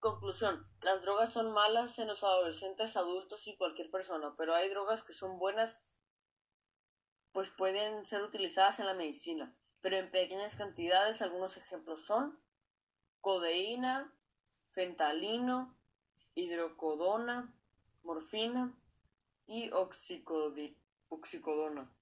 Conclusión. Las drogas son malas en los adolescentes, adultos y cualquier persona, pero hay drogas que son buenas, pues pueden ser utilizadas en la medicina, pero en pequeñas cantidades. Algunos ejemplos son codeína, fentalino, hidrocodona, morfina y oxicodona.